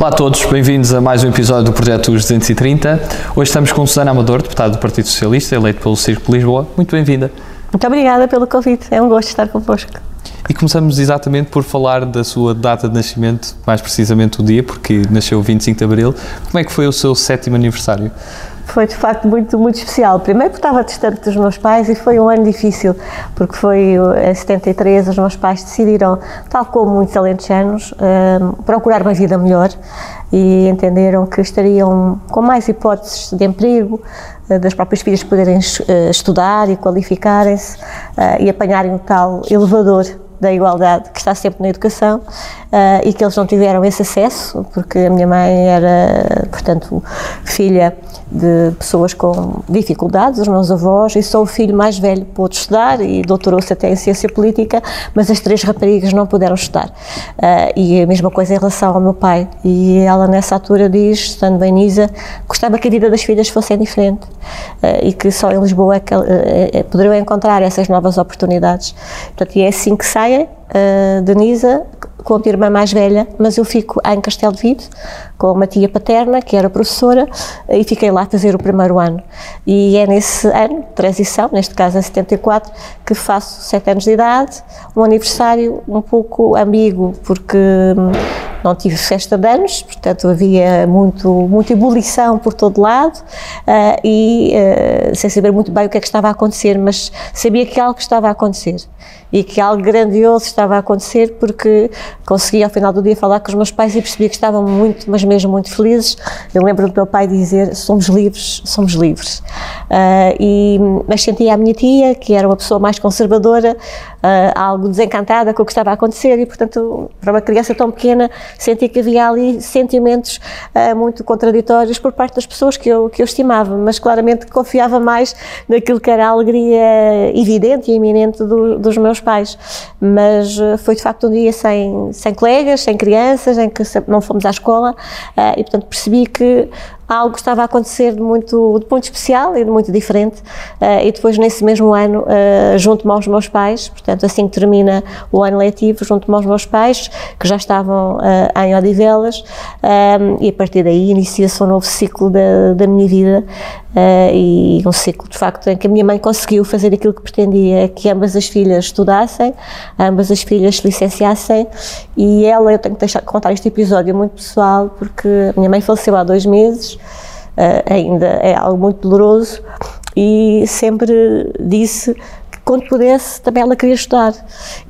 Olá a todos, bem-vindos a mais um episódio do Projeto Os 230. Hoje estamos com Susana Amador, deputada do Partido Socialista, eleito pelo Círculo de Lisboa. Muito bem-vinda. Muito obrigada pelo convite, é um gosto estar convosco. E começamos exatamente por falar da sua data de nascimento, mais precisamente o dia, porque nasceu 25 de Abril. Como é que foi o seu sétimo aniversário? Foi de facto muito, muito especial. Primeiro porque estava distante dos meus pais e foi um ano difícil, porque foi em 73 os meus pais decidiram, tal como muitos alentejanos, uh, procurar uma vida melhor e entenderam que estariam com mais hipóteses de emprego, uh, das próprias filhas poderem uh, estudar e qualificarem-se e apanharem o tal elevador da igualdade que está sempre na educação uh, e que eles não tiveram esse acesso, porque a minha mãe era, portanto, filha de pessoas com dificuldades, os meus avós, e só o filho mais velho pôde estudar e doutorou-se até em ciência política, mas as três raparigas não puderam estudar. Uh, e a mesma coisa em relação ao meu pai. E ela, nessa altura, diz, estando bem Nisa, gostava que a vida das filhas fosse diferente uh, e que só em Lisboa é que, uh, poderiam encontrar essas novas oportunidades. Portanto, e é assim que saem uh, de Nisa com a minha irmã mais velha, mas eu fico em Castelo de Vide com uma tia paterna, que era professora, e fiquei lá a fazer o primeiro ano. E é nesse ano, transição, neste caso em 74, que faço sete anos de idade, um aniversário um pouco ambíguo, porque hum, não tive festa de anos, portanto havia muito, muita ebulição por todo lado uh, e uh, sem saber muito bem o que é que estava a acontecer, mas sabia que algo estava a acontecer e que algo grandioso estava a acontecer porque consegui ao final do dia falar com os meus pais e percebi que estavam muito, mas mesmo muito felizes. Eu lembro do meu pai dizer: somos livres, somos livres. Uh, e, mas sentia a minha tia, que era uma pessoa mais conservadora, algo desencantada com o que estava a acontecer e, portanto, para uma criança tão pequena, senti que havia ali sentimentos uh, muito contraditórios por parte das pessoas que eu, que eu estimava, mas claramente confiava mais naquilo que era a alegria evidente e iminente do, dos meus pais. Mas uh, foi de facto um dia sem, sem colegas, sem crianças, em que não fomos à escola e, portanto, percebi que algo estava a acontecer de muito, de muito especial e de muito diferente. Uh, e depois, nesse mesmo ano, uh, junto-me aos meus pais, portanto, assim que termina o ano letivo, junto-me aos meus pais, que já estavam uh, em Odivelas, e a partir daí inicia-se um novo ciclo da, da minha vida. e um ciclo, de facto, em que a minha mãe conseguiu fazer aquilo que pretendia, que ambas as filhas estudassem, ambas as filhas se licenciassem, e ela, eu tenho que deixar, contar este episódio muito pessoal, porque a minha mãe faleceu há dois meses, uh, ainda é algo muito doloroso. E sempre disse que quando pudesse também ela queria estudar.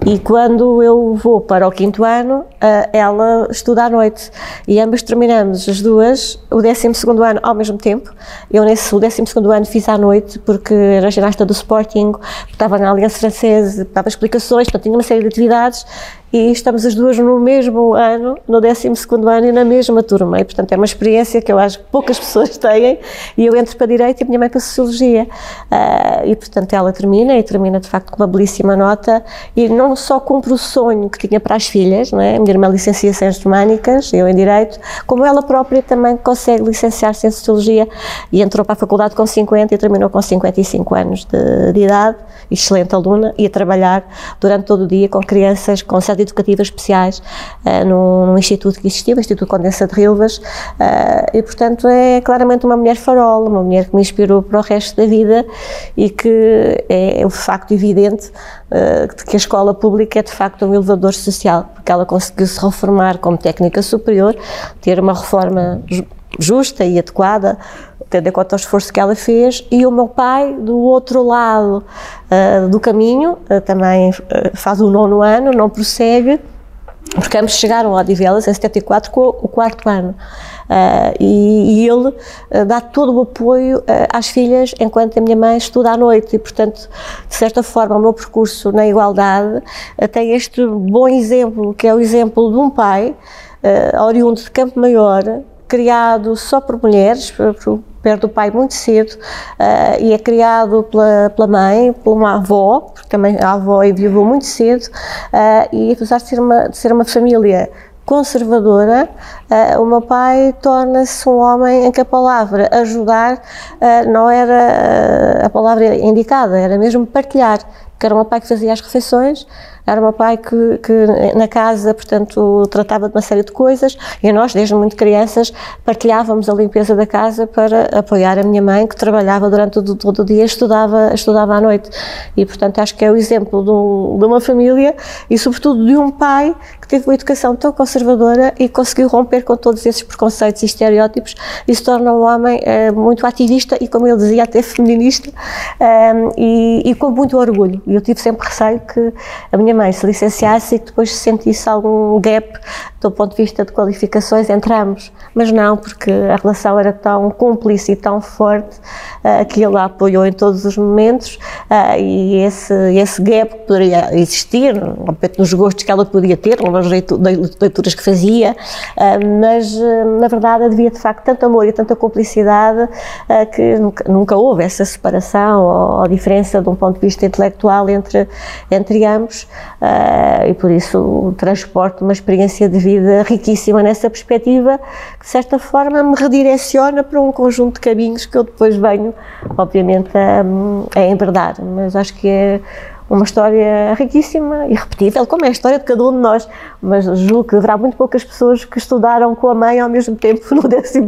E quando eu vou para o quinto ano uh, ela estuda à noite. E ambas terminamos as duas o décimo segundo ano ao mesmo tempo. Eu nesse o décimo segundo ano fiz à noite porque era ginasta do Sporting estava na Aliança Francesa dava explicações, portanto tinha uma série de atividades e estamos as duas no mesmo ano, no 12 ano e na mesma turma. E, portanto, é uma experiência que eu acho que poucas pessoas têm. E eu entro para a Direito e a minha mãe para a Sociologia. Uh, e, portanto, ela termina, e termina de facto com uma belíssima nota. E não só cumpre o sonho que tinha para as filhas, não é? a minha irmã licencia-se em Germânicas, eu em Direito, como ela própria também consegue licenciar-se em Sociologia e entrou para a faculdade com 50 e terminou com 55 anos de, de idade. Excelente aluna, ia trabalhar durante todo o dia com crianças com educativas especiais uh, num, num, instituto que existia, o Instituto Condensa de Rilvas, uh, e portanto é claramente uma mulher farol, uma mulher que me inspirou para o resto da vida e que é, é o facto evidente uh, de que a escola pública é de facto um elevador social, porque ela conseguiu se reformar como técnica superior, ter uma reforma justa e adequada, tendo em conta o esforço que ela fez, e o meu pai, do outro lado uh, do caminho, uh, também uh, faz o nono ano, não prossegue, porque ambos chegaram a Odivelas em 74 com o quarto ano. Uh, e, e, ele uh, dá todo o apoio uh, às filhas enquanto a minha mãe estuda à noite e, portanto, de certa forma, o meu percurso na igualdade tem este bom exemplo, que é o exemplo de um pai oriundo de Campo Maior, criado só por mulheres, perde o pai muito cedo uh, e é criado pela, pela mãe, por uma avó, porque também a avó enviou muito cedo, uh, e apesar de ser uma, de ser uma família conservadora, uh, o meu pai torna-se um homem em que a palavra ajudar não era a palavra indicada, era mesmo partilhar que era o meu pai que fazia as refeições, era o meu pai que, que, na casa, portanto, tratava de uma série de coisas e nós, desde muito crianças, partilhávamos a limpeza da casa para apoiar a minha mãe, que trabalhava durante todo, todo o dia e estudava, estudava à noite. E, portanto, acho que é o exemplo de, um, de uma família e, sobretudo, de um pai que teve uma educação tão conservadora e conseguiu romper com todos esses preconceitos e estereótipos e se torna um homem eh, muito ativista e, como ele dizia, até feminista eh, e, e, com muito orgulho. E eu tive sempre receio que a minha mãe se licenciasse e que depois sentisse algum gap do ponto de vista de qualificações entre ambos. Mas não, porque a relação era tão cúmplice e tão forte uh, que ele a apoiou em todos os momentos uh, e esse, esse gap poderia existir, nos gostos que ela podia ter, nas leituras que fazia, uh, mas na verdade havia de facto tanto amor e tanta cumplicidade que nunca, nunca, houve essa separação ou, ou, diferença de um ponto de vista intelectual entre, entre ambos e por isso transporto uma experiência de vida riquíssima nessa perspectiva, que de certa forma me redireciona para um conjunto de caminhos que eu depois venho, obviamente, a, a enverdar. Mas acho que é uma história riquíssima e repetível, como é a história de cada um de nós, mas julgo que haverá muito poucas pessoas que estudaram com a mãe ao mesmo tempo no 12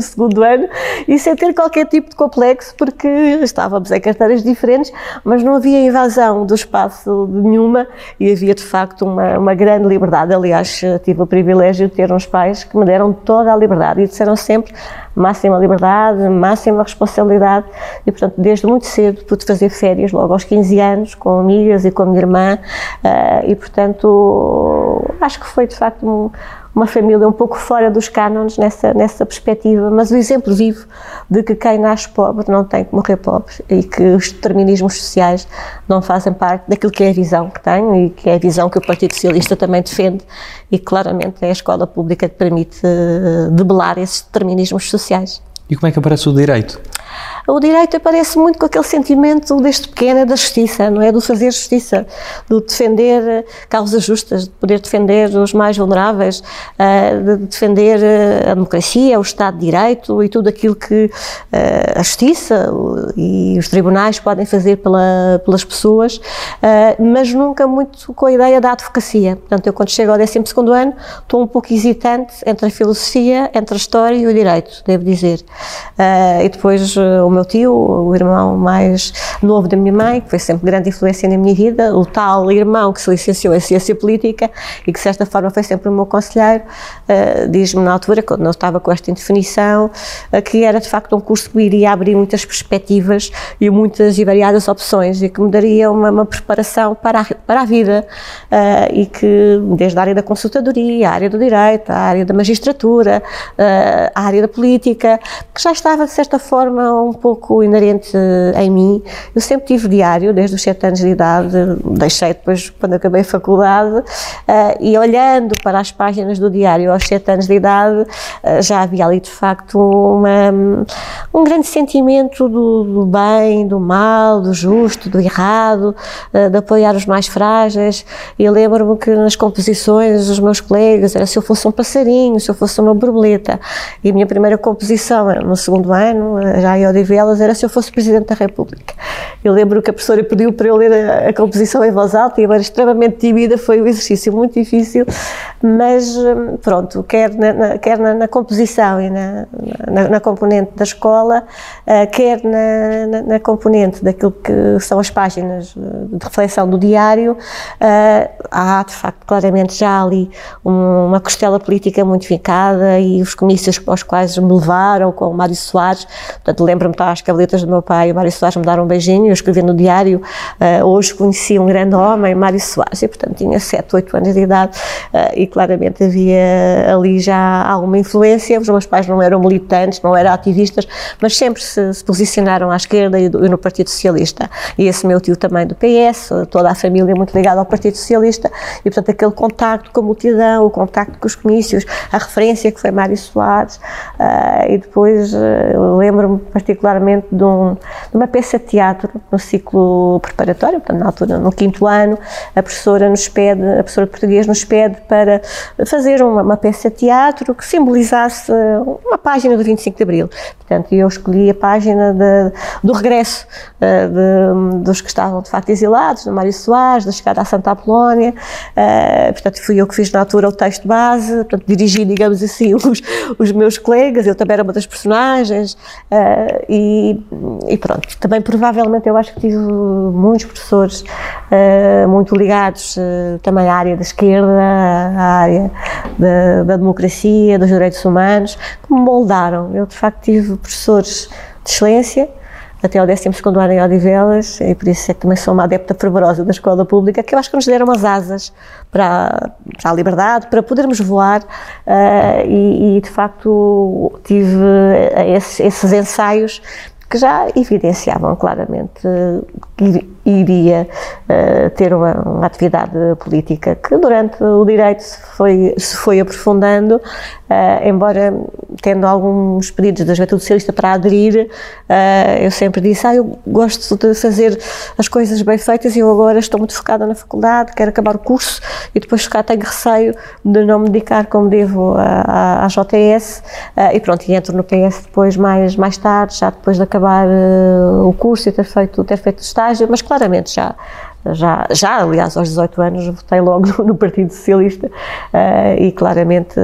ano e sem ter qualquer tipo de complexo, porque estávamos em carteiras diferentes, mas não havia invasão do espaço nenhuma e havia de facto uma, uma grande liberdade. Aliás, tive o privilégio de ter uns pais que me deram toda a liberdade e disseram sempre máxima liberdade, máxima responsabilidade e, portanto, desde muito cedo pude fazer férias, logo aos 15 anos, com amigas e com a minha irmã uh, e, portanto, acho que foi de facto um, uma família um pouco fora dos cânones nessa, nessa perspectiva, mas o exemplo vivo de que quem nasce pobre não tem que morrer pobre e que os determinismos sociais não fazem parte daquilo que é a visão que tenho e que é a visão que o Partido Socialista também defende e claramente é a escola pública que permite eh, debelar esses determinismos sociais. E como é que aparece o direito? O direito aparece muito com aquele sentimento desde pequena da justiça, não é? Do fazer justiça, do defender causas justas, de poder defender os mais vulneráveis, eh, de defender eh, a democracia, o Estado de Direito e tudo aquilo que eh, a justiça e os tribunais podem fazer pela, pelas pessoas, mas nunca muito com a ideia da advocacia. Portanto, eu quando chego ao 12 ano estou um pouco hesitante entre a filosofia, entre a história e o direito, devo dizer. E depois o meu tio, o irmão mais novo da minha mãe, que foi sempre grande influência na minha vida, o tal irmão que se licenciou em Ciência Política e que, de certa forma, foi sempre o meu conselheiro, uh, diz-me na altura, quando eu estava com esta indefinição, uh, que era de facto um curso que iria abrir muitas perspectivas e muitas e variadas opções e que me daria uma, uma preparação para a, para a vida uh, e que, desde a área da consultadoria, a área do direito, a área da magistratura, a área da política, que já estava, de certa forma, um pouco inerente em mim. Eu sempre tive diário, desde os 7 anos de idade, deixei depois quando acabei a faculdade, uh, e olhando para as páginas do diário aos 7 anos de idade, uh, já havia ali de facto uma, um grande sentimento do, do, bem, do mal, do justo, do errado, uh, de apoiar os mais frágeis. E lembro-me que nas composições os meus colegas era se eu fosse um passarinho, se eu fosse uma borboleta. E a minha primeira composição no segundo ano, já em Odivelas, era se eu fosse Presidente da República. Eu lembro que a professora pediu para eu ler a, a composição em voz alta e eu era extremamente tímida, foi um exercício muito difícil, mas hum, pronto, quer na, na quer na, na, composição e na, na, componente da escola, uh, quer na, componente daquilo que são as páginas de reflexão do diário, uh, há de facto claramente já ali um, uma costela política muito fincada e os comícios aos quais me levaram com o Mário Soares, portanto lembro-me, as cavaletas do meu pai, o Mário Soares me deram um beijinho, eu escrevi no diário, uh, hoje conheci um grande homem, Mário Soares, e portanto tinha 7, 8 anos de idade uh, e claramente havia ali já alguma influência, os meus pais não eram militantes, não eram ativistas, mas sempre se, se posicionaram à esquerda e, do, e, no Partido Socialista. E esse meu tio também do PS, toda a família muito ligada ao Partido Socialista, e portanto aquele contacto com a multidão, o contacto com os comícios, a referência que foi Mário Soares, uh, e depois lembro-me particularmente particularmente de, um, de, uma peça de teatro no ciclo preparatório, portanto, na altura, no quinto ano, a professora nos pede, a professora de português nos pede para fazer uma, uma peça de teatro que simbolizasse uma página do 25 de Abril. Portanto, eu escolhi a página de, do regresso uh, de, dos que estavam, de facto, exilados, do Mário Soares, da chegada à Santa Apolónia, uh, portanto, fui eu que fiz na altura o texto base, portanto, dirigi, digamos assim, os, os meus colegas, eu também era uma das personagens, uh, e, pronto, também provavelmente eu acho que tive muitos professores uh, muito ligados uh, também à área da esquerda, à área da, da, democracia, dos direitos humanos, que me moldaram. Eu de facto tive professores de excelência, até ao 12 ano em Odivelas, e por isso é que também sou uma adepta fervorosa da escola pública, que eu acho que nos deram as asas para, para a liberdade, para podermos voar, uh, e, e, de facto tive esses, esses ensaios que já evidenciavam claramente iria uh, ter uma, uma, atividade política que durante o direito se foi, se foi aprofundando, uh, embora tendo alguns pedidos da Juventude Socialista para aderir, uh, eu sempre disse, ah, eu gosto de fazer as coisas bem feitas e eu agora estou muito focada na faculdade, quero acabar o curso e depois cá tenho receio de não me dedicar como devo à, JTS e pronto, e entro no PS depois mais, mais tarde, já depois de acabar o curso e ter feito, ter feito estágio, mas claramente já já, já aliás, aos 18 anos, votei logo no, Partido Socialista uh, e claramente,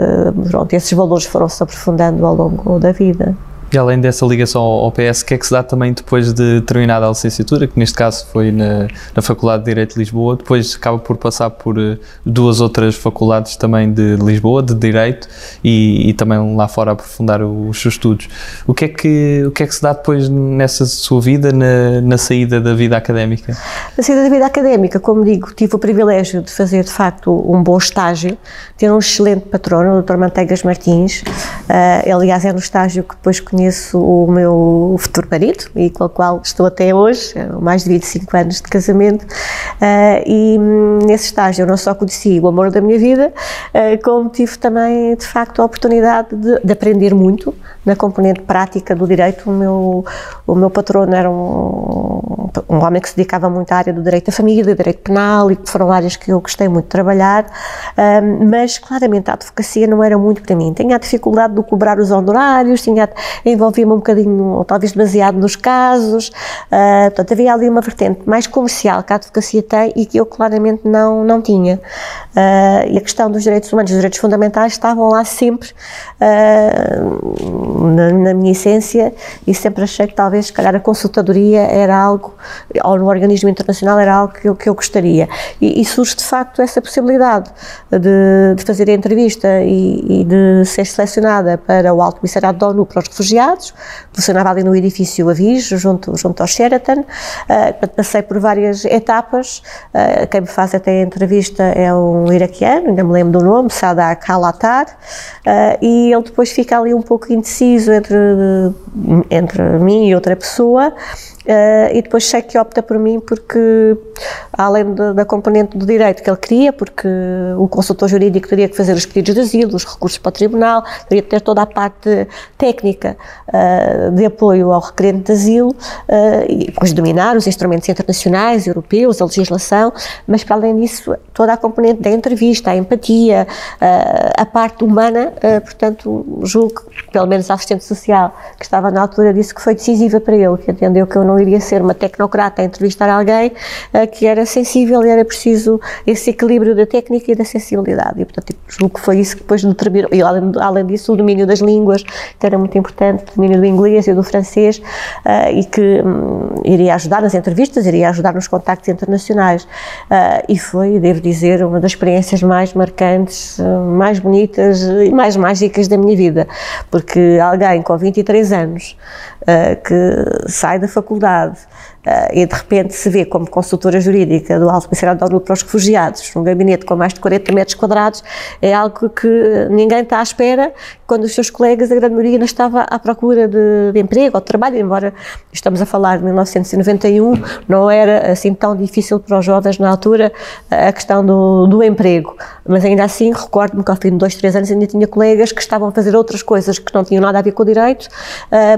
pronto, esses valores foram-se aprofundando ao longo da vida. E além dessa ligação ao PS, o que é que se dá também depois de terminada a licenciatura, que neste caso foi na, na Faculdade de Direito de Lisboa, depois acaba por passar por uh, duas outras faculdades também de Lisboa, de Direito, e, e, também lá fora aprofundar os seus estudos. O que é que, o que, é que se dá depois nessa sua vida, na, na saída da vida académica? Na saída da vida académica, como digo, tive o privilégio de fazer de facto um bom estágio, ter um excelente patrono, o Dr. Manteigas Martins, uh, aliás é no estágio que depois conheci conheço o meu futuro marido e com o qual estou até hoje, mais de 25 anos de casamento, uh, e nesse estágio eu não só conheci o amor da minha vida, uh, como tive também, de facto, a oportunidade de, de, aprender muito na componente prática do direito. O meu, o meu patrono era um, um homem que se dedicava muito à área do direito da família, do direito penal, e que foram áreas que eu gostei muito de trabalhar, uh, mas claramente a advocacia não era muito para mim. Tinha a dificuldade de cobrar os honorários, tinha envolvia-me um bocadinho, ou talvez demasiado, nos casos. Uh, portanto, havia ali uma vertente mais comercial que a advocacia tem e que eu claramente não, não tinha. Uh, e a questão dos direitos humanos, dos direitos fundamentais, estavam lá sempre uh, na, na, minha essência e sempre achei que talvez, se calhar, a consultadoria era algo, ou no organismo internacional, era algo que eu, que eu gostaria. E, e surge, de facto, essa possibilidade de, de fazer a entrevista e, e de ser selecionada para o Alto Comissariado da ONU para os Refugiados funcionava ali no edifício Avis, junto, junto ao Sheraton, uh, passei por várias etapas, uh, quem me faz até a entrevista é um iraquiano, ainda me lembro do nome, Sadak Alatar, uh, e ele depois fica ali um pouco indeciso entre, entre mim e outra pessoa, Uh, e depois sei que opta por mim porque, além da, da, componente do direito que ele queria, porque o consultor jurídico teria que fazer os pedidos de asilo, os recursos para o tribunal, teria que ter toda a parte técnica uh, de apoio ao requerente de asilo, uh, e depois dominar os instrumentos internacionais, europeus, a legislação, mas para além disso, toda a componente da entrevista, a empatia, a parte humana, portanto, julgo que, pelo menos a assistente social que estava na altura, disse que foi decisiva para ele, que entendeu que eu não iria ser uma tecnocrata a entrevistar alguém uh, que era sensível e era preciso esse equilíbrio da técnica e da sensibilidade. E, portanto, tipo, julgo que foi isso que depois determinou. E, além, além disso, o domínio das línguas, que era muito importante, o domínio do inglês e do francês, uh, e que um, iria ajudar nas entrevistas, iria ajudar nos contactos internacionais. E foi, devo dizer, uma das experiências mais marcantes, mais bonitas e mais mágicas da minha vida, porque alguém com 23 anos que sai da faculdade uh, e de repente se vê como consultora jurídica do Alto Comissariado da ONU para os Refugiados, num gabinete com mais de 40 metros quadrados, é algo que ninguém está à espera, quando os seus colegas, a grande maioria, ainda estava à procura de, de emprego ou de trabalho, embora estamos a falar de 1991, não era assim tão difícil para os jovens na altura a questão do, do emprego, mas ainda assim recordo-me que ao fim de dois, três anos ainda tinha colegas que estavam a fazer outras coisas que não tinham nada a ver com o direito,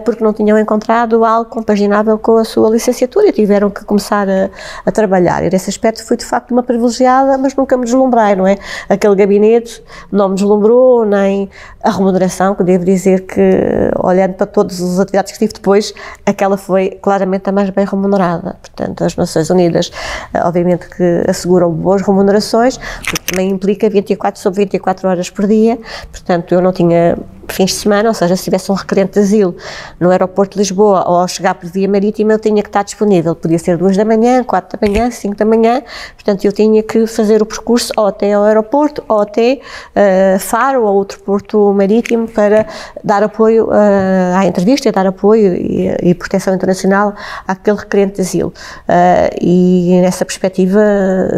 porque não tinham encontrado algo compaginável com a sua licenciatura e tiveram que começar a, a trabalhar. E nesse aspecto fui de facto uma privilegiada, mas nunca me deslumbrei, não é? Aquele gabinete não me deslumbrou, nem a remuneração, que devo dizer que, olhando para todas as atividades que tive depois, aquela foi claramente a mais bem remunerada. Portanto, as Nações Unidas, eh, obviamente que asseguram boas remunerações, porque também implica 24 sobre 24 horas por dia, portanto, eu não tinha fins de semana, ou seja, se tivesse um requerente de asilo no aeroporto de Lisboa ou ao chegar por via marítima, eu tinha que estar disponível. Podia ser duas da manhã, quatro da manhã, cinco da manhã, portanto eu tinha que fazer o percurso ou até ao aeroporto ou até uh, Faro ou outro porto marítimo para dar apoio uh, à entrevista e dar apoio e, e, proteção internacional àquele requerente de asilo. Uh, e nessa perspectiva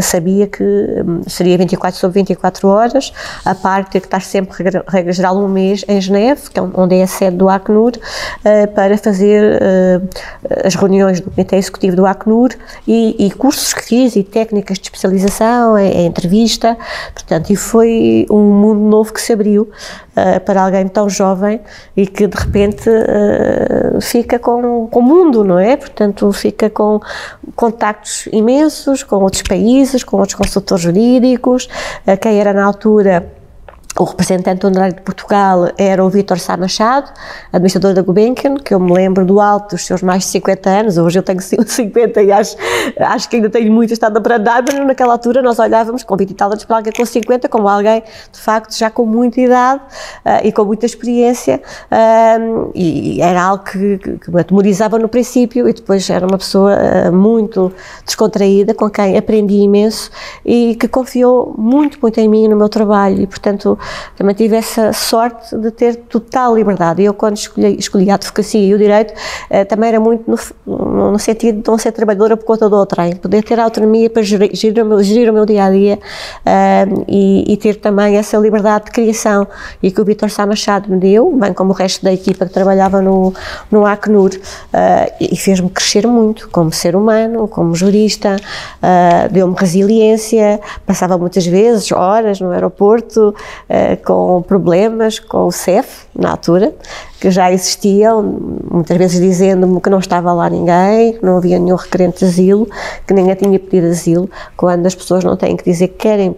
sabia que um, seria 24 sobre 24 horas, a parte ter que estar sempre, regra geral, um mês em Geneve, que é onde é a sede do Acnur, uh, para fazer uh, as reuniões do Comitê Executivo do Acnur e, e, cursos que fiz e técnicas de especialização, a, a entrevista, portanto, e foi um mundo novo que se abriu uh, para alguém tão jovem e que de repente fica com, com o mundo, não é? Portanto, fica com contactos imensos com outros países, com outros consultores jurídicos, quem era na altura o representante honorário de Portugal era o Vítor Sá Machado, administrador da Gulbenkian, que eu me lembro do alto dos seus mais de 50 anos, hoje eu tenho 50 e acho, acho que ainda tenho muito estado para andar, mas naquela altura nós olhávamos com 20 e tal anos para alguém com 50 como alguém, de facto, já com muita idade uh, e com muita experiência uh, e era algo que, que, que, me atemorizava no princípio e depois era uma pessoa uh, muito descontraída, com quem aprendi imenso e que confiou muito, muito em mim e no meu trabalho. E, portanto, também tive essa sorte de ter total liberdade. Eu, quando escolhi, escolhi a advocacia e o direito, eh, também era muito no, no, sentido de não ser trabalhadora por conta do outrem, poder ter autonomia para gerir, gerir, o, meu, dia a dia uh, e, e, ter também essa liberdade de criação e que o Vitor Sá Machado me deu, bem como o resto da equipa que trabalhava no, no Acnur, uh, e fez-me crescer muito como ser humano, como jurista, uh, deu-me resiliência, passava muitas vezes horas no aeroporto com problemas com o CEF, na altura, que já existiam, muitas vezes dizendo-me que não estava lá ninguém, que não havia nenhum requerente de asilo, que ninguém tinha pedido asilo, quando as pessoas não têm que dizer que querem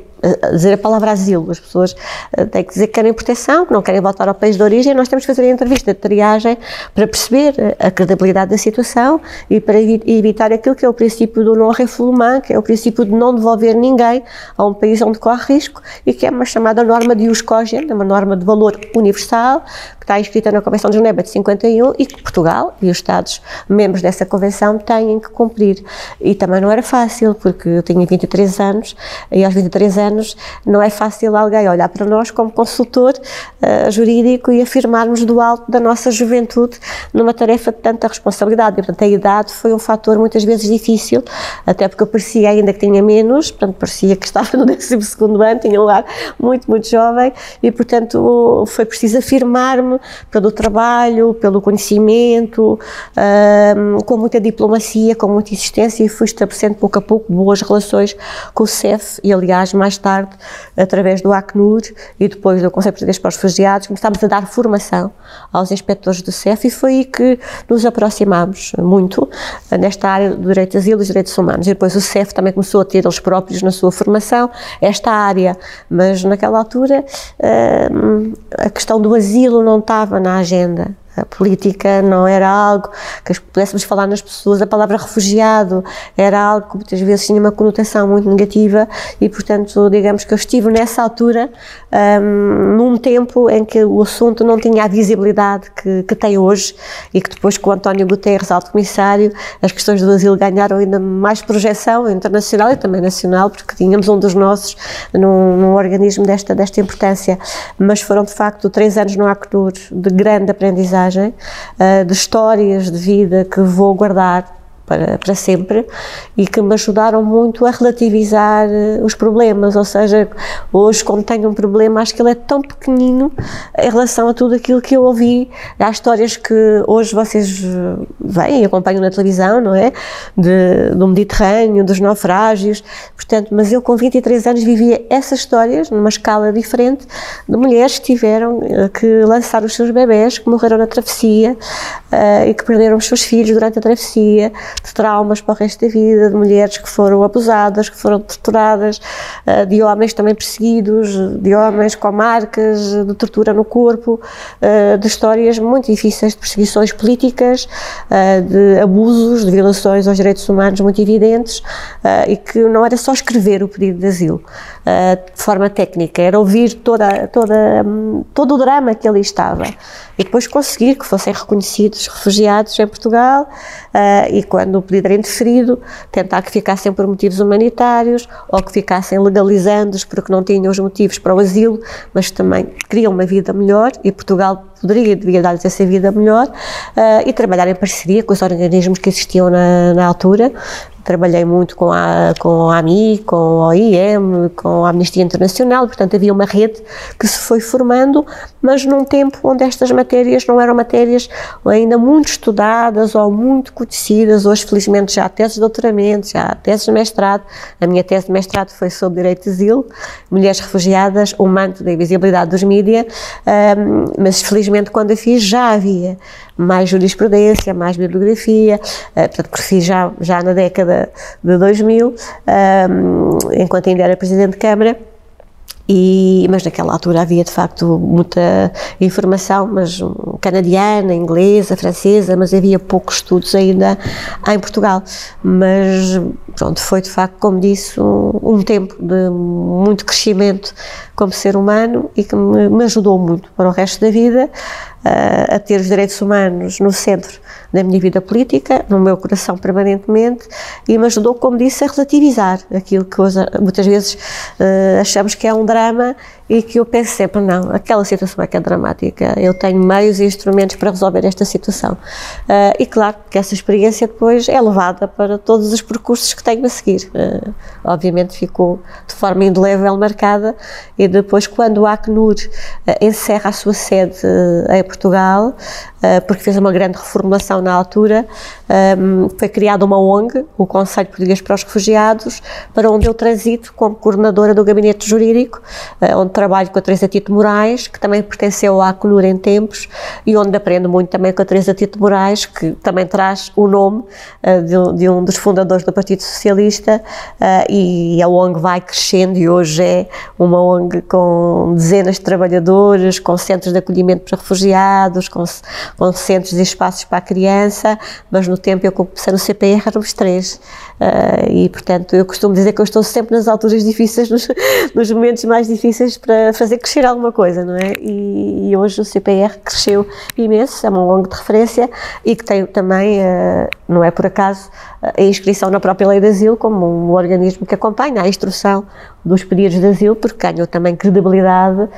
dizer a palavra asilo. As pessoas eh, têm que dizer que querem proteção, que não querem voltar ao país de origem. Nós temos que fazer a entrevista de triagem para perceber eh, a credibilidade da situação e para evitar aquilo que é o princípio do non-refoulement, que é o princípio de não devolver ninguém a um país onde corre risco e que é uma chamada norma de jus cogent, uma norma de valor universal, que está inscrita na Convenção de Genebra de 51 e que Portugal e os Estados membros dessa convenção têm que cumprir. E também não era fácil, porque eu tinha 23 anos e aos 23 anos anos, não é fácil alguém olhar para nós como consultor uh, jurídico e afirmarmos do alto da nossa juventude numa tarefa de tanta responsabilidade. E, portanto, a idade foi um fator muitas vezes difícil, até porque eu parecia ainda que tinha menos, portanto, parecia que estava no 12 ano, tinha um ar muito, muito jovem e, portanto, foi preciso afirmar-me pelo trabalho, pelo conhecimento, uh, com muita diplomacia, com muita insistência e fui estabelecendo pouco a pouco boas relações com o CEF e, aliás, mais tarde, através do Acnur e depois do Conselho Português para os Refugiados, começámos a dar formação aos inspectores do CEF e foi aí que nos aproximámos muito nesta área do direito de asilo e direitos humanos. E depois o CEF também começou a ter eles próprios na sua formação esta área, mas naquela altura hum, a questão do asilo não estava na agenda a política não era algo que pudéssemos falar nas pessoas, a palavra refugiado era algo que muitas vezes tinha uma conotação muito negativa e, portanto, digamos que eu estive nessa altura um, num tempo em que o assunto não tinha a visibilidade que, que tem hoje e que depois com o António Guterres, alto comissário, as questões do asilo ganharam ainda mais projeção internacional e também nacional, porque tínhamos um dos nossos num, num organismo desta, desta importância. Mas foram, de facto, três anos no Actur de grande aprendizagem, uh, de histórias de vida que vou guardar para, para sempre e que me ajudaram muito a relativizar eh, os problemas. Ou seja, hoje, quando tenho um problema, acho que ele é tão pequenino em relação a tudo aquilo que eu ouvi. Há histórias que hoje vocês eh, veem e acompanham na televisão, não é? De, do Mediterrâneo, dos naufrágios. Portanto, mas eu com 23 anos vivia essas histórias numa escala diferente de mulheres que tiveram eh, que lançar os seus bebés, que morreram na travessia e que perderam os seus filhos durante a travessia de traumas para o resto da vida, de mulheres que foram abusadas, que foram torturadas, uh, de homens também perseguidos, de homens com marcas de tortura no corpo, uh, de histórias muito difíceis de perseguições políticas, uh, de abusos, de violações aos direitos humanos muito evidentes e que não era só escrever o pedido de asilo de forma técnica, era ouvir toda, toda, todo o drama que ali estava. E depois conseguir que fossem reconhecidos refugiados em Portugal uh, e quando o pedido era indeferido, tentar que ficassem por motivos humanitários ou que ficassem legalizando-os porque não tinham os motivos para o asilo, mas também queriam uma vida melhor e Portugal poderia devia dar-lhes essa vida melhor uh, e trabalhar em parceria com os organismos que existiam na, na altura, trabalhei muito com a, com a AMI, com a OIM, com a Amnistia Internacional, portanto havia uma rede que se foi formando, mas num tempo onde estas matérias não eram matérias ainda muito estudadas ou muito conhecidas, hoje felizmente já há teses de doutoramento, já há teses de mestrado, a minha tese de mestrado foi sobre direito de asilo, mulheres refugiadas, o manto da invisibilidade dos mídias, um, mas felizmente quando a fiz já havia mais jurisprudência, mais bibliografia, uh, portanto, cresci já, já na década de 2000, um, enquanto ainda era Presidente de Câmara, e, mas naquela altura havia de facto muita informação, mas canadiana, inglesa, francesa, mas havia poucos estudos ainda em Portugal. Mas pronto, foi de facto, como disse, um, um tempo de muito crescimento como ser humano e que me, me ajudou muito para o resto da vida a ter os direitos humanos no centro da minha vida política, no meu coração permanentemente, e me ajudou, como disse, a relativizar aquilo que muitas vezes uh, achamos que é um drama e que eu penso sempre, não, aquela situação é que é dramática, eu tenho meios e instrumentos para resolver esta situação. Uh, e claro que essa experiência depois é levada para todos os percursos que tenho a seguir. Uh, obviamente ficou de forma indelével marcada e depois quando a Acnur uh, encerra a sua sede em Portugal, porque fez uma grande reformulação na altura, um, foi criada uma ONG, o Conselho Português para os Refugiados, para onde eu transito como coordenadora do gabinete jurídico, onde trabalho com a Teresa Tito Moraes, que também pertenceu à Acnur em tempos, e onde aprendo muito também com a Teresa Tito Moraes, que também traz o nome uh, de, de, um dos fundadores do Partido Socialista, uh, e a ONG vai crescendo e hoje é uma ONG com dezenas de trabalhadores, com centros de acolhimento para refugiados, com, com centros e espaços para a criança, mas no tempo eu comecei no CPR éramos três. Uh, e, portanto, eu costumo dizer que eu estou sempre nas alturas difíceis, nos, nos momentos mais difíceis para fazer crescer alguma coisa, não é? E, e, hoje o CPR cresceu imenso, é uma longa de referência e que tem também, uh, não é por acaso, a inscrição na própria lei de asilo como um organismo que acompanha a instrução dos pedidos de asilo, porque ganham também credibilidade uh,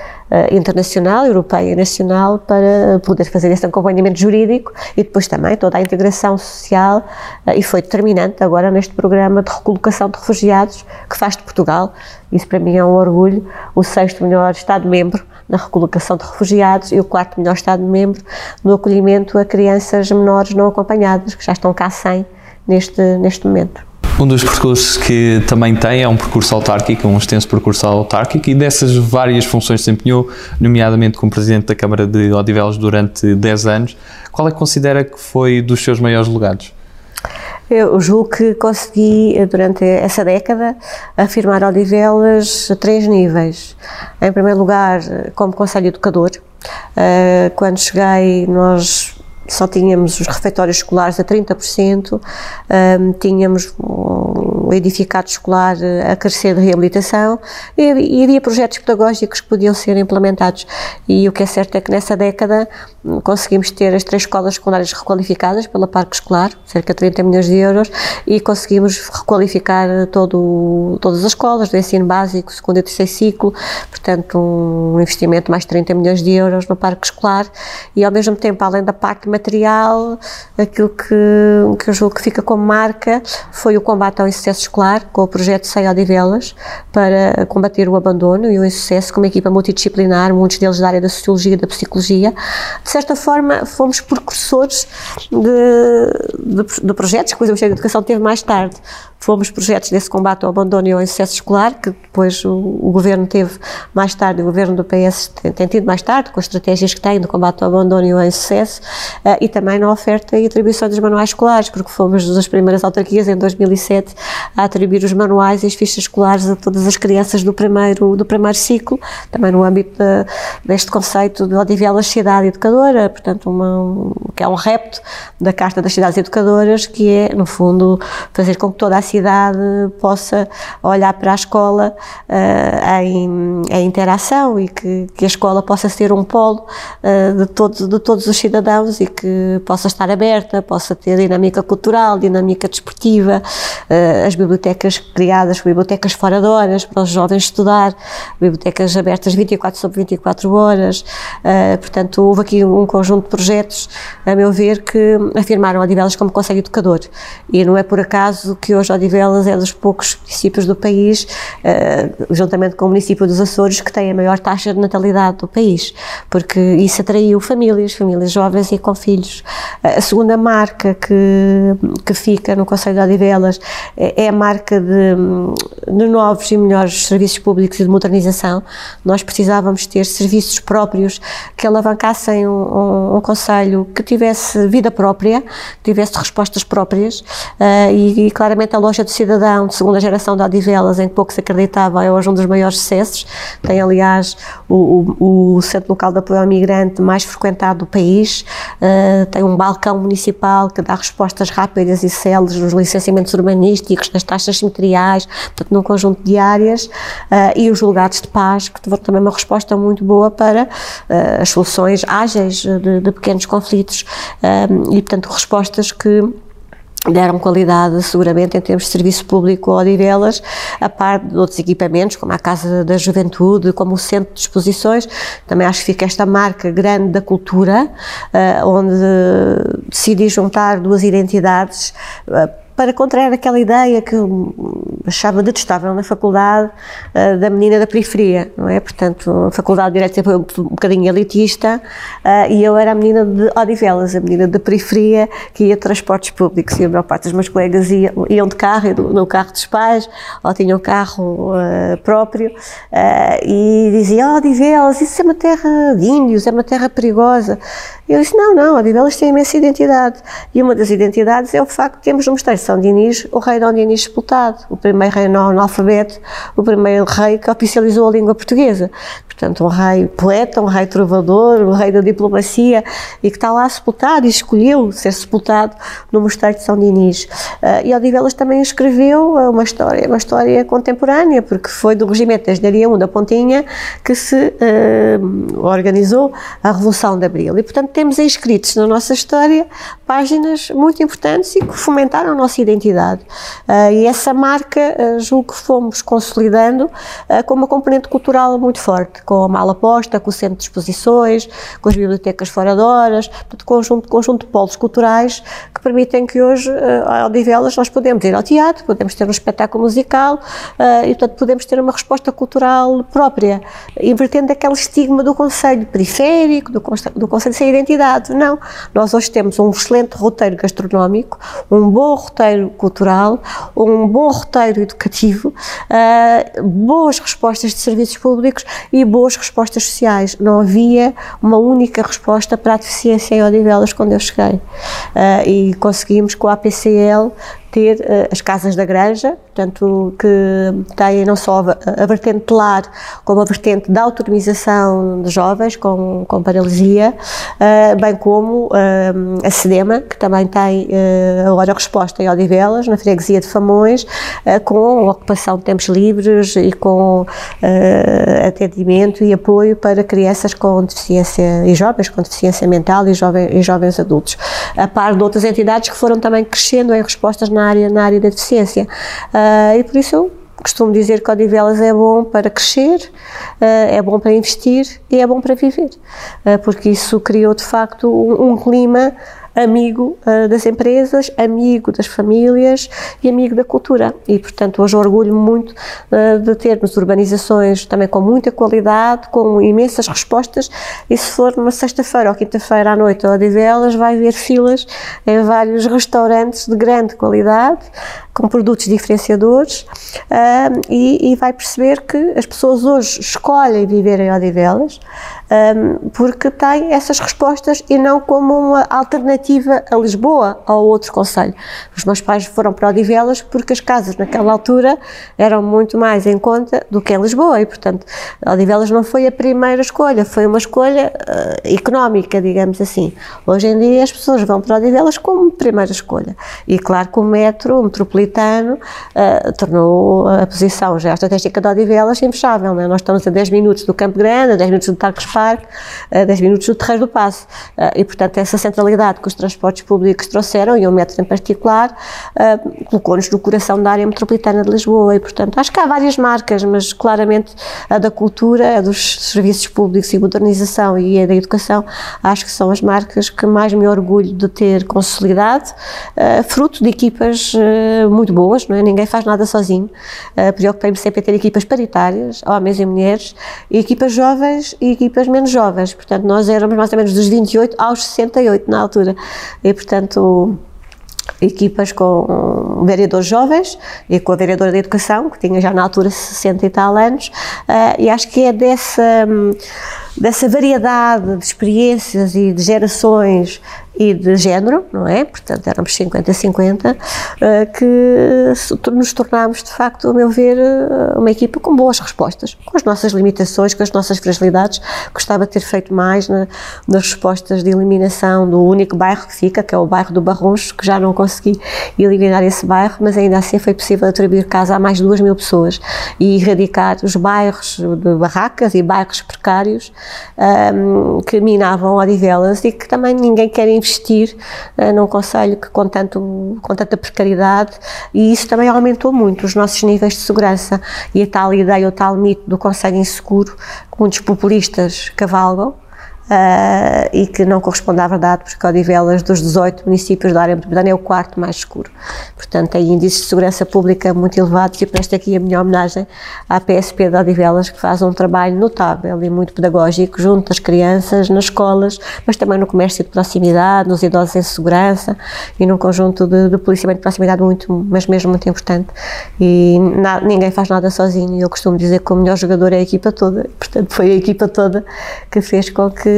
internacional, europeia e nacional para poder fazer esse acompanhamento jurídico e depois também toda a integração social uh, e foi determinante agora neste programa de recolocação de refugiados que faz de Portugal, isso para mim é um orgulho, o sexto melhor Estado-membro na recolocação de refugiados e o quarto melhor Estado-membro no acolhimento a crianças menores não acompanhadas, que já estão cá sem neste, neste momento. Um dos percursos que também tem é um percurso autárquico, um extenso percurso autárquico, e dessas várias funções que desempenhou, nomeadamente como Presidente da Câmara de Odivelos durante 10 anos, qual é que considera que foi dos seus maiores legados? Eu julgo que consegui, durante essa década, afirmar Odivelas a três níveis. Em primeiro lugar, como Conselho Educador. Eh, quando cheguei, nós só tínhamos os refeitórios escolares a 30%, um, tínhamos um edificado escolar a crescer de reabilitação e, e havia projetos pedagógicos que podiam ser implementados. E o que é certo é que nessa década hum, conseguimos ter as três escolas secundárias requalificadas pela Parque Escolar, cerca de 30 milhões de euros, e conseguimos requalificar todo, todas as escolas do ensino básico, segundo e terceiro ciclo, portanto um investimento de mais de 30 milhões de euros no Parque Escolar e ao mesmo tempo, além da parte material, aquilo que, que eu julgo que fica como marca foi o combate ao insucesso escolar, com o projeto Sei Odivelas, para combater o abandono e o insucesso, com uma equipa multidisciplinar, muitos deles da área da Sociologia e da Psicologia. De certa forma, fomos precursores de, de, de projetos que da Educação teve mais tarde fomos projetos desse combate ao abandono e ao excesso escolar, que depois o, o, governo teve mais tarde, o governo do PS tem, tem, tido mais tarde, com as estratégias que tem no combate ao abandono e ao excesso, uh, e também na oferta e atribuição dos manuais escolares, porque fomos das primeiras autarquias em 2007 a atribuir os manuais e as fichas escolares a todas as crianças do primeiro, do primeiro ciclo, também no âmbito de, deste conceito de Odivelas Cidade Educadora, portanto, uma, um, que é um repto da Carta das Cidades Educadoras, que é, no fundo, fazer com que toda a cidade possa olhar para a escola uh, em, em, interação e que, que, a escola possa ser um polo uh, de, todos, de todos os cidadãos e que possa estar aberta, possa ter dinâmica cultural, dinâmica desportiva, uh, as bibliotecas criadas, bibliotecas fora de horas para os jovens estudar, bibliotecas abertas 24 sobre 24 horas, portanto houve aqui um conjunto de projetos, a meu ver, que afirmaram Odivelas como conselho educador. E não é por acaso que hoje Odivelas é dos poucos municípios do país, uh, juntamente com o município dos Açores, que tem a maior taxa de natalidade do país, porque isso atraiu famílias, famílias jovens e com filhos. Uh, a segunda marca que, que fica no Conselho de Odivelas é, é a marca de, de novos e melhores serviços públicos e de modernização. Nós precisávamos ter serviços próprios que alavancassem um, um, um Conselho que tivesse vida própria, tivesse respostas próprias uh, e, e claramente a loja do cidadão de segunda geração de Odivelas, em que pouco se acreditava, é hoje um dos maiores sucessos. Tem, aliás, o, o, o centro local de apoio ao migrante mais frequentado do país. Uh, tem um balcão municipal que dá respostas rápidas e céleres nos licenciamentos urbanísticos, nas taxas semestriais, portanto, num conjunto de áreas. Uh, e os julgados de paz, que também uma resposta muito boa para uh, as soluções ágeis de, de pequenos conflitos. e, portanto, respostas que deram qualidade seguramente em termos de serviço público a Odivelas, a par de outros equipamentos, como a Casa da Juventude, como o Centro de Exposições, também acho que fica esta marca grande da cultura, uh, onde decidi juntar duas identidades uh, para contrariar aquela ideia que achava detestável na faculdade uh, da menina da periferia, não é? Portanto, a faculdade de Direito sempre foi um, um bocadinho elitista uh, e eu era a menina de Odivelas, a menina da periferia que ia de transportes públicos e a maior parte dos meus colegas iam, de carro, no carro dos pais ou tinham carro uh, próprio e diziam, oh, Odivelas, isso é uma terra de índios, é uma terra perigosa. E eu disse, não, não, Odivelas tem imensa identidade e uma das identidades é o facto de termos no Mosteiro são Dinis, o rei Dom Dinis sepultado, o primeiro rei não analfabeto, o primeiro rei que oficializou a língua portuguesa. Portanto, um rei poeta, um rei trovador, um rei da diplomacia e que está lá sepultado e escolheu ser sepultado no mosteiro de São Dinis. Uh, e Odivelas também escreveu uma história, uma história contemporânea, porque foi do regimento da Engenharia 1 da Pontinha que se uh, organizou a Revolução de Abril. E, portanto, temos inscritos na nossa história páginas muito importantes e que fomentaram a nossa identidade. Uh, e essa marca, julgo que fomos consolidando com uma componente cultural muito forte com a mala posta, com o centro de exposições, com as bibliotecas fora de horas, portanto, conjunto, conjunto de polos culturais que permitem que hoje, uh, ao Odivelas, nós podemos ir ao teatro, podemos ter um espetáculo musical uh, e, portanto, podemos ter uma resposta cultural própria, invertendo aquele estigma do Conselho periférico, do, do Conselho sem identidade. Não. Nós hoje temos um excelente roteiro gastronómico, um bom roteiro cultural, um bom roteiro educativo, uh, boas respostas de serviços públicos e boas respostas sociais. Não havia uma única resposta para a deficiência em Odivelas quando eu cheguei. Uh, e conseguimos com a APCL ter uh, as casas da granja, portanto, que têm não só a, vertente lar, como a vertente da autonomização de jovens com, com paralisia, uh, bem como a SEDEMA, que também tem agora resposta em Odivelas, na freguesia de Famões, com ocupação de tempos livres e com atendimento e apoio para crianças com deficiência e jovens com deficiência mental e, jovem, e jovens adultos, a par de outras entidades que foram também crescendo em respostas na área, na área da deficiência. Uh, e por isso eu costumo dizer que Odivelas é bom para crescer, uh, é bom para investir e é bom para viver, uh, porque isso criou de facto um clima amigo uh, das empresas, amigo das famílias e amigo da cultura. E, portanto, hoje orgulho muito uh, de termos urbanizações também com muita qualidade, com imensas respostas. E se for numa sexta-feira ou quinta-feira à noite a Odivelas, vai haver filas em vários restaurantes de grande qualidade, com produtos diferenciadores, uh, e, e, vai perceber que as pessoas hoje escolhem viver em Odivelas um, porque tem essas respostas e não como uma alternativa a Lisboa ou outro conselho. Os meus pais foram para Odivelas porque as casas naquela altura eram muito mais em conta do que em Lisboa e, portanto, Odivelas não foi a primeira escolha, foi uma escolha uh, económica, digamos assim. Hoje em dia as pessoas vão para Odivelas como primeira escolha. E claro que o metro, o metropolitano, uh, tornou a posição geoestratégica de Odivelas impuxável. Né? Nós estamos a 10 minutos do Campo Grande, a 10 minutos do Tarcos Parque, a 10 minutos do Terreiro do Passo. E, portanto, essa centralidade que os transportes públicos trouxeram, e o metro em particular, colocou-nos no coração da área metropolitana de Lisboa. E, portanto, acho que há várias marcas, mas claramente a da cultura, a dos serviços públicos e modernização e a da educação, acho que são as marcas que mais me orgulho de ter consolidado, fruto de equipas muito boas, não é? ninguém faz nada sozinho. Preocupei-me sempre em ter equipas paritárias, homens e mulheres, e equipas jovens e equipas menos jovens, portanto, nós éramos mais ou menos dos 28 aos 68 na altura, e portanto equipas com vereadores jovens e com a vereadora da educação, que tinha já na altura 60 e tal anos, uh, e acho que é dessa, dessa variedade de experiências e de gerações e de género, não é? Portanto, éramos 50-50, eh, que nos tornámos, de facto, a meu ver, eh, uma equipa com boas respostas, com as nossas limitações, com as nossas fragilidades. Gostava de ter feito mais na, nas respostas de eliminação do único bairro que fica, que é o bairro do Barroncho, que já não consegui eliminar esse bairro, mas ainda assim foi possível atribuir casa a mais de duas mil pessoas e erradicar os bairros de barracas e bairros precários um, que minavam Odivelas e que também ninguém quer investir uh, num conselho que com, tanto, com tanta precariedade e isso também aumentou muito os nossos níveis de segurança. E a tal ideia, o tal mito do conselho inseguro que muitos populistas cavalgam uh, e que não corresponde à verdade, porque Odivelas, dos 18 municípios da área metropolitana, é o quarto mais escuro. Portanto, tem índices de segurança pública muito elevados e presto aqui a minha homenagem à PSP de Odivelas, que faz um trabalho notável e muito pedagógico junto às crianças, nas escolas, mas também no comércio de proximidade, nos idosos em segurança e num conjunto de, de policiamento de proximidade muito, mas mesmo muito importante. E na, ninguém faz nada sozinho. Eu costumo dizer que o melhor jogador é a equipa toda. Portanto, foi a equipa toda que fez com que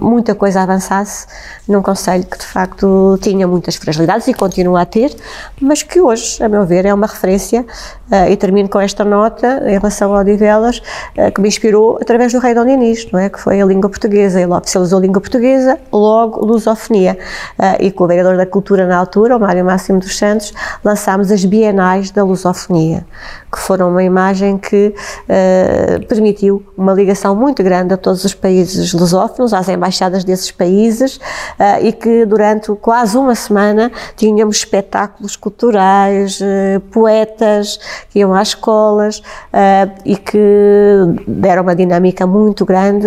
muita coisa avançasse num Conselho que de facto tinha muitas fragilidades e continua a ter, mas que hoje, a meu ver, é uma referência, uh, e termino com esta nota em relação ao Odivelas, uh, que me inspirou através do rei Dom Dinis, não é? que foi a língua portuguesa, ele usou a língua portuguesa, logo lusofonia. Uh, e com o vereador da cultura na altura, o Mário Máximo dos Santos, lançámos as Bienais da Lusofonia, que foram uma imagem que permitiu uma ligação muito grande a todos os países lusófonos, às embaixadas desses países, uh, e que durante quase uma semana tínhamos espetáculos culturais, uh, poetas que iam às escolas uh, e que deram uma dinâmica muito grande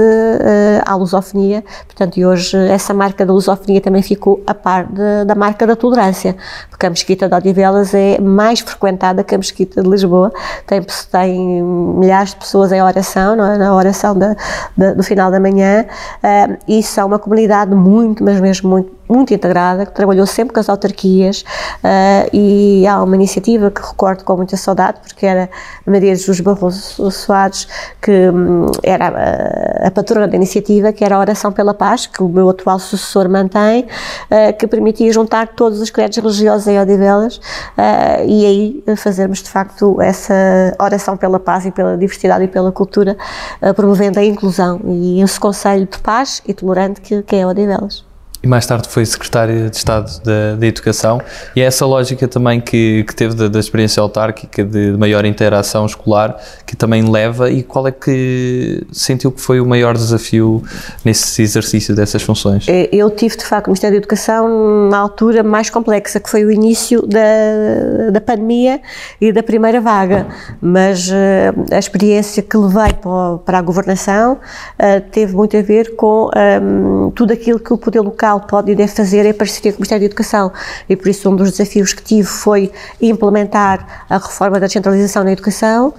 à lusofonia. Portanto, e hoje essa marca da lusofonia também ficou a par de, da marca da tolerância, porque a Mesquita de Odivelas é mais frequentada que a Mesquita de Lisboa, tem, tem milhares de pessoas em oração, é? na oração da, da, do final da manhã, uh, e são uma comunidade muito, mas mesmo muito muito integrada, que trabalhou sempre com as autarquias uh, e há uma iniciativa que recordo com muita saudade, porque era Maria Jesus Barroso Soares, que um, era a, a, patrona da iniciativa, que era a Oração pela Paz, que o meu atual sucessor mantém, uh, que permitia juntar todos os credos religiosos em Odivelas uh, e aí fazermos de facto essa oração pela paz e pela diversidade e pela cultura, promovendo a inclusão e esse conselho de paz e tolerante que, que é Odivelas e mais tarde foi secretária de Estado da, da Educação. E é essa lógica também que, que teve da, da experiência autárquica de, de, maior interação escolar que também leva. E qual é que sentiu que foi o maior desafio nesse exercício dessas funções? É, eu tive de facto o Ministério da Educação na altura mais complexa que foi o início da, da pandemia e da primeira vaga. Mas uh, a experiência que levei para, a governação uh, teve muito a ver com ehm, tudo aquilo que o poder local Portugal pode e deve fazer em parceria com o Ministério da Educação. E por isso um dos desafios que tive foi implementar a reforma da descentralização na educação,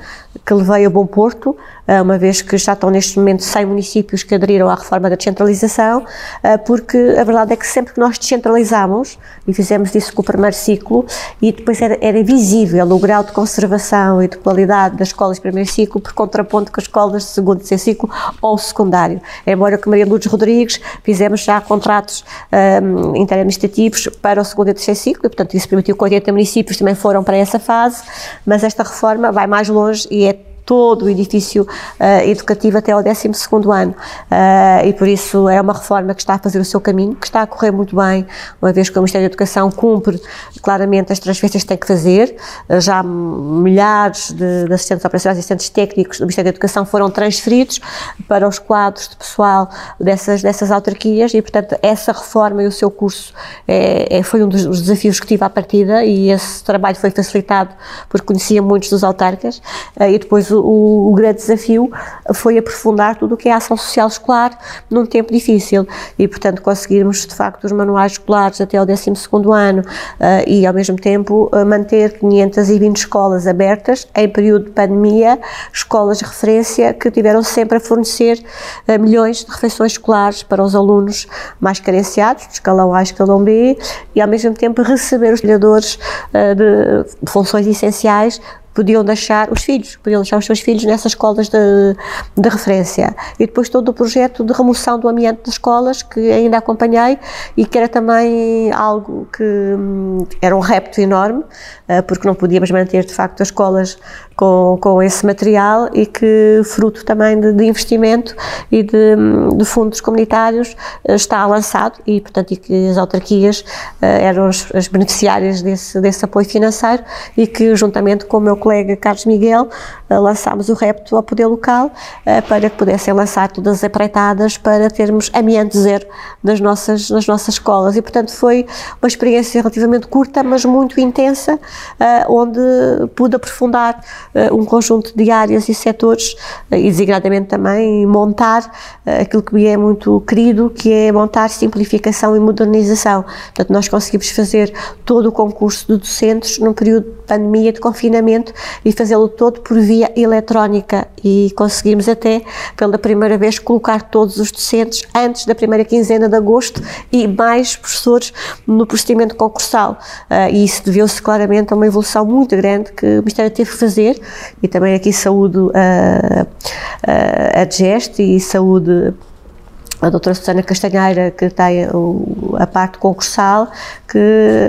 que levei a bom porto, uma vez que já estão neste momento 100 municípios que aderiram à reforma da descentralização, eh, porque a verdade é que sempre que nós descentralizamos, e fizemos isso com o primeiro ciclo, e depois era, era visível o grau de conservação e de qualidade das escolas de primeiro ciclo, por contraponto com as escolas de segundo e terceiro ciclo ou secundário. Embora com Maria Lourdes Rodrigues fizemos já contratos um, ehm, interadministrativos para o segundo e terceiro ciclo, e portanto isso permitiu que 80 municípios também foram para essa fase, mas esta reforma vai mais longe e é todo o edifício uh, educativo até ao 12 ano. Uh, e por isso é uma reforma que está a fazer o seu caminho, que está a correr muito bem, uma vez que o Ministério da Educação cumpre claramente as transferências que tem que fazer. Uh, já milhares de, de, assistentes operacionais e assistentes técnicos do Ministério da Educação foram transferidos para os quadros de pessoal dessas, dessas autarquias e, portanto, essa reforma e o seu curso é, é, foi um dos desafios que tive à partida e esse trabalho foi facilitado porque conhecia muitos dos autarcas e depois o, o, grande desafio foi aprofundar tudo o que é ação social escolar num tempo difícil. E, portanto, conseguirmos de facto os manuais escolares até o 12 ano uh, e, ao mesmo tempo, uh, manter 520 escolas abertas em período de pandemia, escolas de referência que tiveram sempre a fornecer uh, milhões de refeições escolares para os alunos mais carenciados, de escalão A escalão B, e, ao mesmo tempo, receber os trabalhadores de funções essenciais podiam deixar os filhos, podiam deixar os seus filhos nessas escolas de, de referência. E depois todo o projeto de remoção do ambiente das escolas, que ainda acompanhei e que era também algo que hum, era um repto enorme, uh, porque não podíamos manter de facto as escolas com, com esse material e que, fruto também de, de investimento e de, de, fundos comunitários, uh, está lançado e, portanto, e que as autarquias uh, eram as, as beneficiárias desse, desse apoio financeiro e que, juntamente com o meu colega Carlos Miguel, uh, lançámos o repto ao poder local uh, para que pudessem lançar todas as apreitadas para termos amianto zero das nossas, nas nossas escolas. E, portanto, foi uma experiência relativamente curta, mas muito intensa, onde pude aprofundar um conjunto de áreas e setores e, designadamente, também montar aquilo que me é muito querido, que é montar simplificação e modernização. Portanto, nós conseguimos fazer todo o concurso de docentes num período de pandemia, de confinamento, e fazê-lo todo por via eletrónica e conseguimos até pela primeira vez colocar todos os docentes antes da primeira quinzena de agosto e mais professores no procedimento concursal e isso deveu-se claramente a uma evolução muito grande que o Ministério teve que fazer e também aqui saúde uh, uh, a GEST e saúde a doutora Susana Castanheira, que tem a parte concursal, que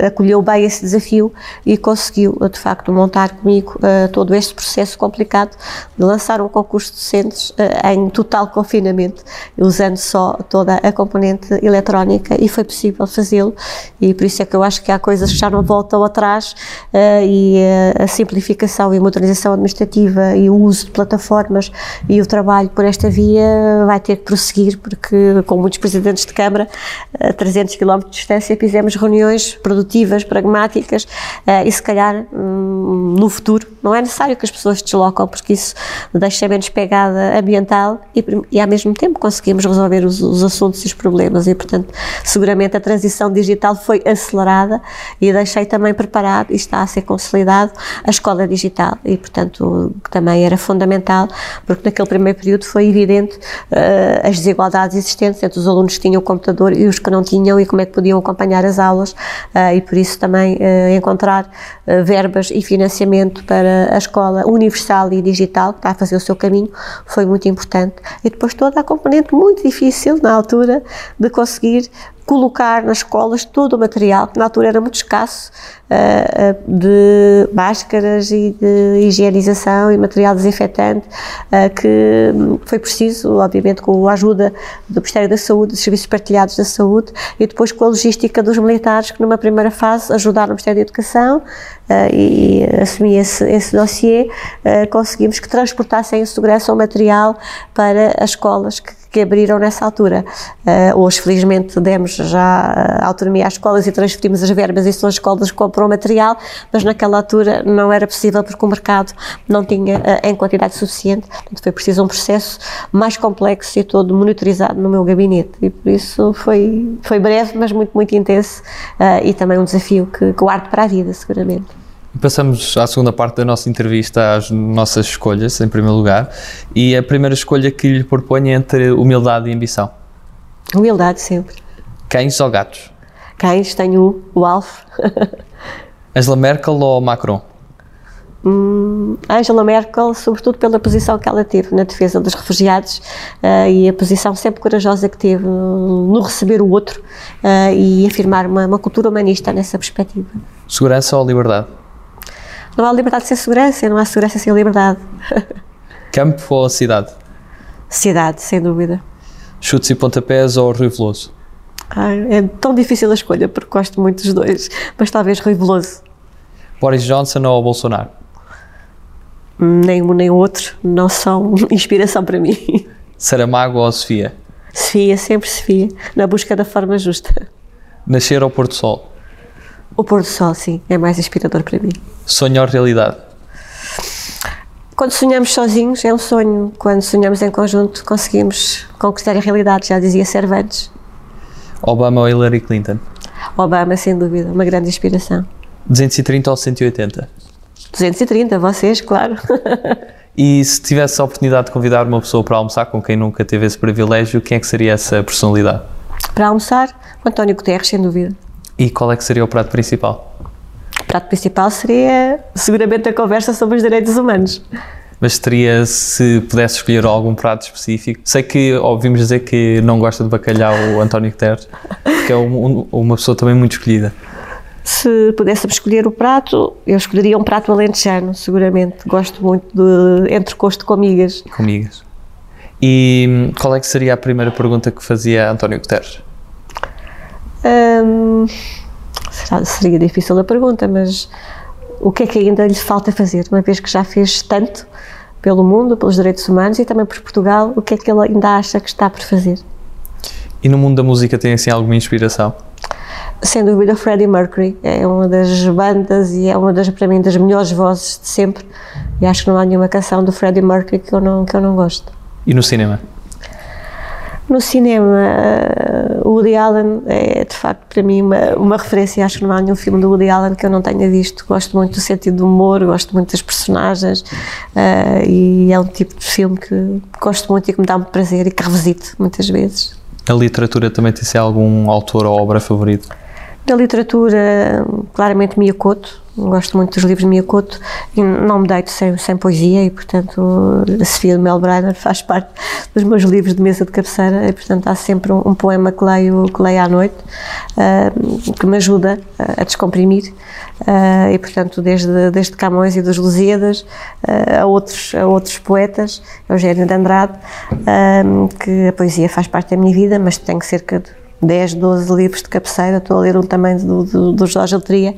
acolheu bem esse desafio e conseguiu, de facto, montar comigo uh, todo este processo complicado de lançar um concurso de docentes uh, em total confinamento, usando só toda a componente eletrónica e foi possível fazê-lo. E por isso é que eu acho que há coisas que já não voltam atrás uh, e a simplificação e modernização administrativa e o uso de plataformas e o trabalho por esta via vai ter que prosseguir porque com muitos presidentes de Câmara, a 300 km de distância, fizemos reuniões produtivas, pragmáticas eh, e se calhar hum, no futuro. Não é necessário que as pessoas se deslocam porque isso deixa menos pegada ambiental e, e ao mesmo tempo conseguimos resolver os, os assuntos e os problemas. E portanto seguramente a transição digital foi acelerada e deixei também preparado e está a ser consolidado a escola digital. E portanto também era fundamental porque naquele primeiro período foi evidente uh, as desigualdades existentes entre os alunos que tinham computador e os que não tinham e como é que podiam acompanhar as aulas uh, e por isso também uh, encontrar uh, verbas e financiamento para a escola universal e digital que está a fazer o seu caminho foi muito importante. E depois toda a componente muito difícil na altura de conseguir colocar nas escolas todo o material, que na altura era muito escasso, uh, de máscaras e de higienização e material desinfetante, uh, que foi preciso, obviamente, com a ajuda do Ministério da Saúde, dos Serviços Partilhados da Saúde, e depois com a logística dos militares, que numa primeira fase ajudaram o Ministério da Educação e assumi esse, esse dossiê, conseguimos que transportassem em segurança o material para as escolas que que abriram nessa altura. Uh, hoje, felizmente, demos já autonomia às escolas e transferimos as verbas e são as escolas que compram material, mas naquela altura não era possível porque o mercado não tinha uh, em quantidade suficiente. Portanto, foi preciso um processo mais complexo e todo monitorizado no meu gabinete. E por isso foi, foi breve, mas muito, muito intenso uh, e também um desafio que guardo para a vida, seguramente. Passamos à segunda parte da nossa entrevista às nossas escolhas, em primeiro lugar, e a primeira escolha que lhe proponho é entre humildade e ambição. Humildade, sempre. Cães ou gatos? Cães, tenho o Alf. Angela Merkel ou Macron? Hum, Angela Merkel, sobretudo pela posição que ela teve na defesa dos refugiados uh, e a posição sempre corajosa que teve no receber o outro uh, e afirmar uma, uma cultura humanista nessa perspectiva. Segurança ou liberdade? Não há liberdade sem segurança, não há segurança sem liberdade. Campo ou cidade? Cidade, sem dúvida. Chutes e pontapés ou Rui Veloso? É tão difícil a escolha, porque gosto muito dos dois, mas talvez Rui Veloso. Boris Johnson ou Bolsonaro? Nem um nem outro não são inspiração para mim. Saramago ou Sofia? Sofia, sempre Sofia, na busca da forma justa. Nascer ou pôr do sol? O pôr do sol, sim, é mais inspirador para mim. Sonho ou realidade? Quando sonhamos sozinhos é um sonho, quando sonhamos em conjunto conseguimos conquistar a realidade, já dizia Cervantes. Obama ou Hillary Clinton? Obama, sem dúvida, uma grande inspiração. 230 ou 180? 230, vocês, claro. e se tivesse a oportunidade de convidar uma pessoa para almoçar com quem nunca teve esse privilégio, quem é que seria essa personalidade? Para almoçar, o António Guterres, sem dúvida. E qual é que seria o prato principal? O prato principal seria seguramente a conversa sobre os direitos humanos. Mas teria, se pudesse escolher algum prato específico, sei que ouvimos dizer que não gosta de bacalhau o António Guterres, que é um, uma pessoa também muito escolhida. Se pudesse escolher o prato, eu escolheria um prato alentejano, seguramente. Gosto muito de entrecosto com migas. Com migas. E qual é que seria a primeira pergunta que fazia António Guterres? Hum, seria difícil a pergunta, mas o que é que ainda lhe falta fazer, uma vez que já fez tanto pelo mundo, pelos direitos humanos e também por Portugal, o que é que ele ainda acha que está por fazer? E no mundo da música tem assim alguma inspiração? Sem dúvida, Freddie Mercury é uma das bandas e é uma das, para mim, das melhores vozes de sempre. E acho que não há nenhuma canção do Freddie Mercury que eu não, que eu não gosto. E no cinema? No cinema, o Woody Allen é de facto para mim uma, uma referência. Acho que não há nenhum filme do Woody Allen que eu não tenha visto. Gosto muito do sentido do humor, gosto muito das personagens uh, e é um tipo de filme que gosto muito e que me dá muito prazer e que revisito muitas vezes. A literatura também tem algum autor ou obra favorito? Da literatura, claramente Miyakoto, gosto muito dos livros de Miyakoto. E não me deito sem, sem poesia e, portanto, a Sofia de Melbrenner faz parte dos meus livros de mesa de cabeceira e, portanto, há sempre um, um poema que leio, que leio à noite uh, que me ajuda a descomprimir uh, e, portanto, desde, desde Camões e dos Lusíadas uh, a, outros, a outros poetas, Eugênio de Andrade, que a poesia faz parte da minha vida, mas tenho cerca de 10, 12 livros de cabeceira, estou a ler um também do, do, do Jorge Altria,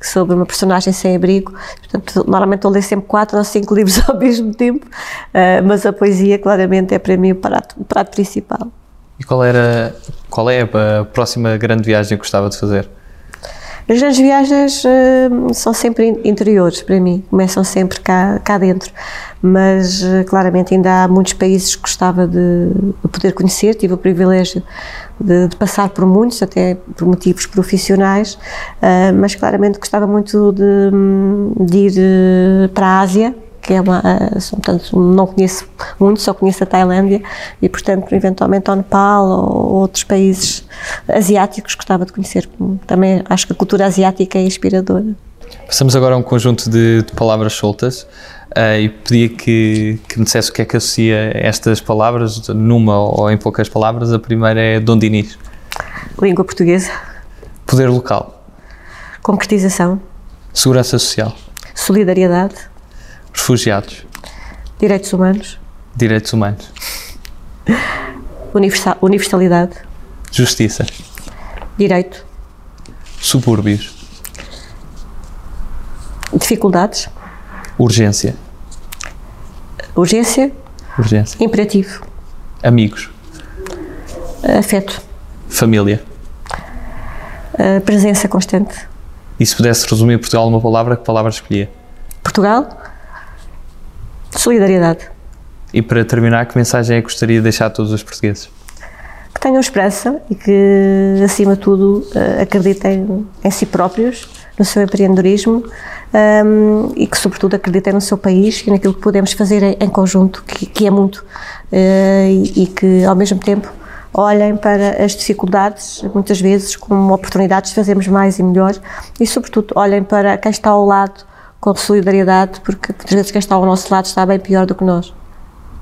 sobre uma personagem sem abrigo. Portanto, normalmente estou a ler sempre quatro ou cinco livros ao mesmo tempo, uh, mas a poesia, claramente, é para mim o prato, o prato principal. E qual, era, qual é a próxima grande viagem que gostava de fazer? As grandes viagens uh, são sempre interiores para mim, começam sempre cá, cá dentro, mas uh, claramente ainda há muitos países que gostava de, de poder conhecer, tive o privilégio de, de, passar por muitos, até por motivos profissionais, uh, mas claramente gostava muito de, de ir para a Ásia, que é uma, uh, portanto, não conheço muito, só conheço a Tailândia e, portanto, eventualmente ao Nepal ou outros países asiáticos gostava de conhecer. Também acho que a cultura asiática é inspiradora. Passamos agora a um conjunto de, de palavras soltas uh, e pedia que, que me dissesse o que é que associa estas palavras, numa ou em poucas palavras. A primeira é Dom Dinis. Língua portuguesa. Poder local. Concretização. Segurança social. Solidariedade. Refugiados. Direitos humanos. Direitos humanos. Universal, universalidade. Justiça. Direito. Subúrbios. Dificuldades. Urgência. Urgência. Urgência. Imperativo. Amigos. Afeto. Família. Uh, presença constante. E se pudesse resumir Portugal numa palavra, que palavra escolhia? Portugal. Solidariedade. E para terminar, que mensagem é que gostaria de deixar a todos os portugueses? Que tenham esperança e que, acima de tudo, uh, acreditem em si próprios, no seu empreendedorismo um, e que, sobretudo, acreditem no seu país e naquilo que podemos fazer em, conjunto, que, que, é muito, uh, e, e, que, ao mesmo tempo, olhem para as dificuldades, muitas vezes, como oportunidades de fazermos mais e melhor, e, sobretudo, olhem para quem está ao lado com solidariedade, porque muitas vezes quem está ao nosso lado está bem pior do que nós.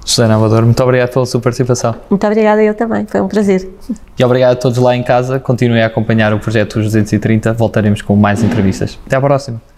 Susana Amador, muito obrigado pela sua participação. Muito obrigada eu também, foi um prazer. E obrigado a todos lá em casa, continuem a acompanhar o projeto 230, voltaremos com mais entrevistas. Até à próxima.